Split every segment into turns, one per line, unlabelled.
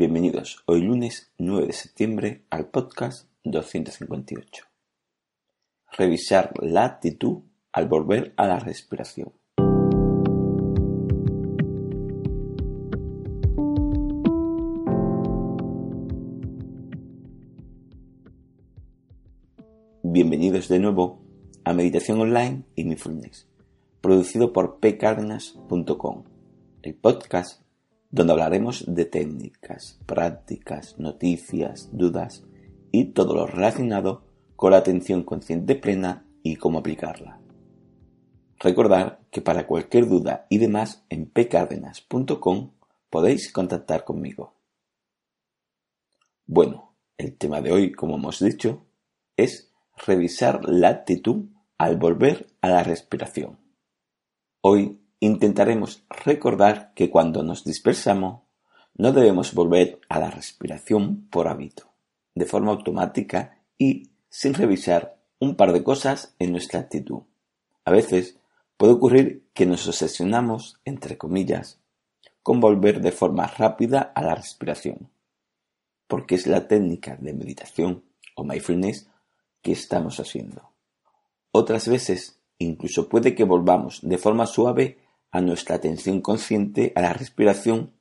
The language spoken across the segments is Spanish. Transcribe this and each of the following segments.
Bienvenidos hoy lunes 9 de septiembre al podcast 258. Revisar la actitud al volver a la respiración. Bienvenidos de nuevo a Meditación Online y Mindfulness, producido por pcardenas.com, el podcast donde hablaremos de técnicas, prácticas, noticias, dudas y todo lo relacionado con la atención consciente plena y cómo aplicarla. Recordad que para cualquier duda y demás en pcardenas.com podéis contactar conmigo. Bueno, el tema de hoy, como hemos dicho, es revisar la actitud al volver a la respiración. Hoy intentaremos recordar que cuando nos dispersamos no debemos volver a la respiración por hábito, de forma automática y sin revisar un par de cosas en nuestra actitud. A veces puede ocurrir que nos obsesionamos, entre comillas, con volver de forma rápida a la respiración, porque es la técnica de meditación o mindfulness que estamos haciendo. Otras veces incluso puede que volvamos de forma suave a nuestra atención consciente a la respiración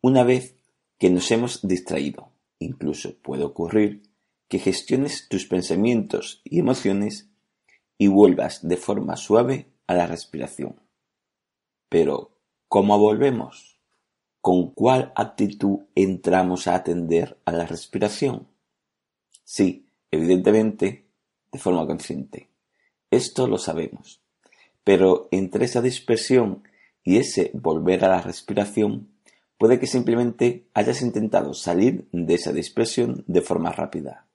una vez que nos hemos distraído. Incluso puede ocurrir que gestiones tus pensamientos y emociones y vuelvas de forma suave a la respiración. Pero, ¿cómo volvemos? ¿Con cuál actitud entramos a atender a la respiración? Sí, evidentemente, de forma consciente. Esto lo sabemos. Pero entre esa dispersión y ese volver a la respiración, puede que simplemente hayas intentado salir de esa dispersión de forma rápida,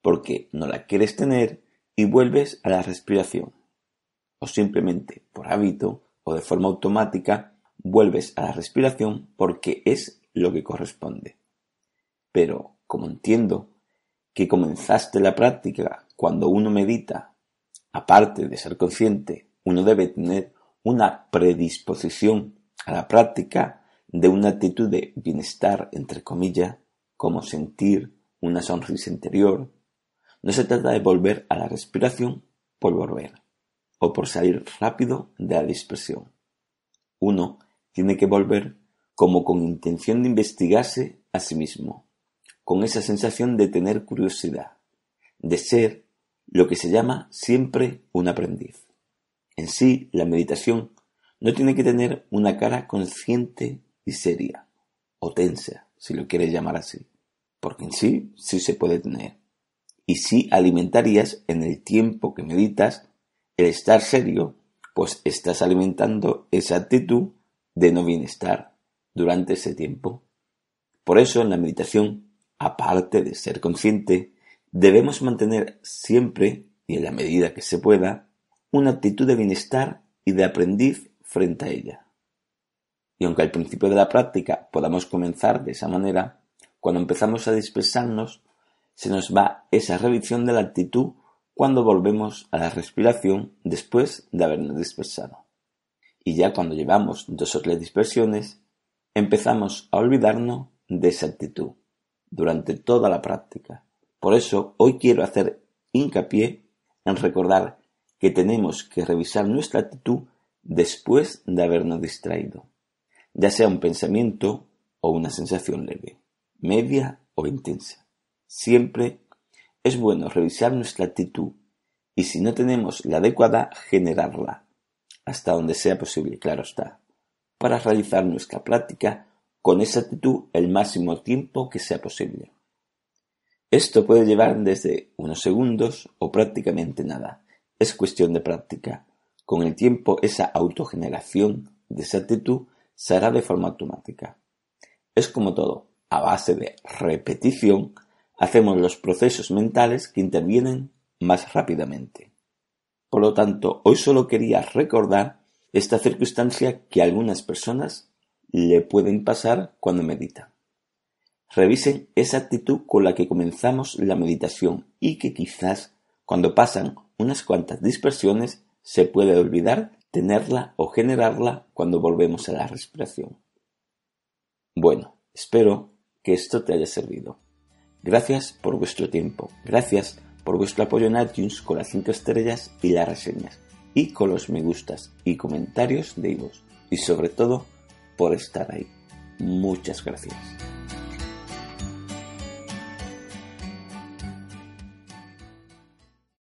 porque no la quieres tener y vuelves a la respiración. O simplemente por hábito o de forma automática vuelves a la respiración porque es lo que corresponde. Pero como entiendo que comenzaste la práctica cuando uno medita, aparte de ser consciente, uno debe tener una predisposición a la práctica de una actitud de bienestar, entre comillas, como sentir una sonrisa interior. No se trata de volver a la respiración por volver o por salir rápido de la dispersión. Uno tiene que volver como con intención de investigarse a sí mismo, con esa sensación de tener curiosidad, de ser lo que se llama siempre un aprendiz. En sí, la meditación no tiene que tener una cara consciente y seria, o tensa, si lo quieres llamar así, porque en sí sí se puede tener. Y sí alimentarías en el tiempo que meditas el estar serio, pues estás alimentando esa actitud de no bienestar durante ese tiempo. Por eso en la meditación, aparte de ser consciente, debemos mantener siempre, y en la medida que se pueda, una actitud de bienestar y de aprendiz frente a ella. Y aunque al principio de la práctica podamos comenzar de esa manera, cuando empezamos a dispersarnos, se nos va esa revisión de la actitud cuando volvemos a la respiración después de habernos dispersado. Y ya cuando llevamos dos o tres dispersiones, empezamos a olvidarnos de esa actitud durante toda la práctica. Por eso hoy quiero hacer hincapié en recordar que tenemos que revisar nuestra actitud después de habernos distraído, ya sea un pensamiento o una sensación leve, media o intensa. Siempre es bueno revisar nuestra actitud y si no tenemos la adecuada, generarla, hasta donde sea posible, claro está, para realizar nuestra práctica con esa actitud el máximo tiempo que sea posible. Esto puede llevar desde unos segundos o prácticamente nada, es cuestión de práctica. Con el tiempo esa autogeneración de esa actitud se hará de forma automática. Es como todo, a base de repetición hacemos los procesos mentales que intervienen más rápidamente. Por lo tanto, hoy solo quería recordar esta circunstancia que algunas personas le pueden pasar cuando meditan. Revisen esa actitud con la que comenzamos la meditación y que quizás cuando pasan unas cuantas dispersiones se puede olvidar tenerla o generarla cuando volvemos a la respiración. Bueno, espero que esto te haya servido. Gracias por vuestro tiempo, gracias por vuestro apoyo en iTunes con las 5 estrellas y las reseñas, y con los me gustas y comentarios de vos, y sobre todo por estar ahí. Muchas gracias.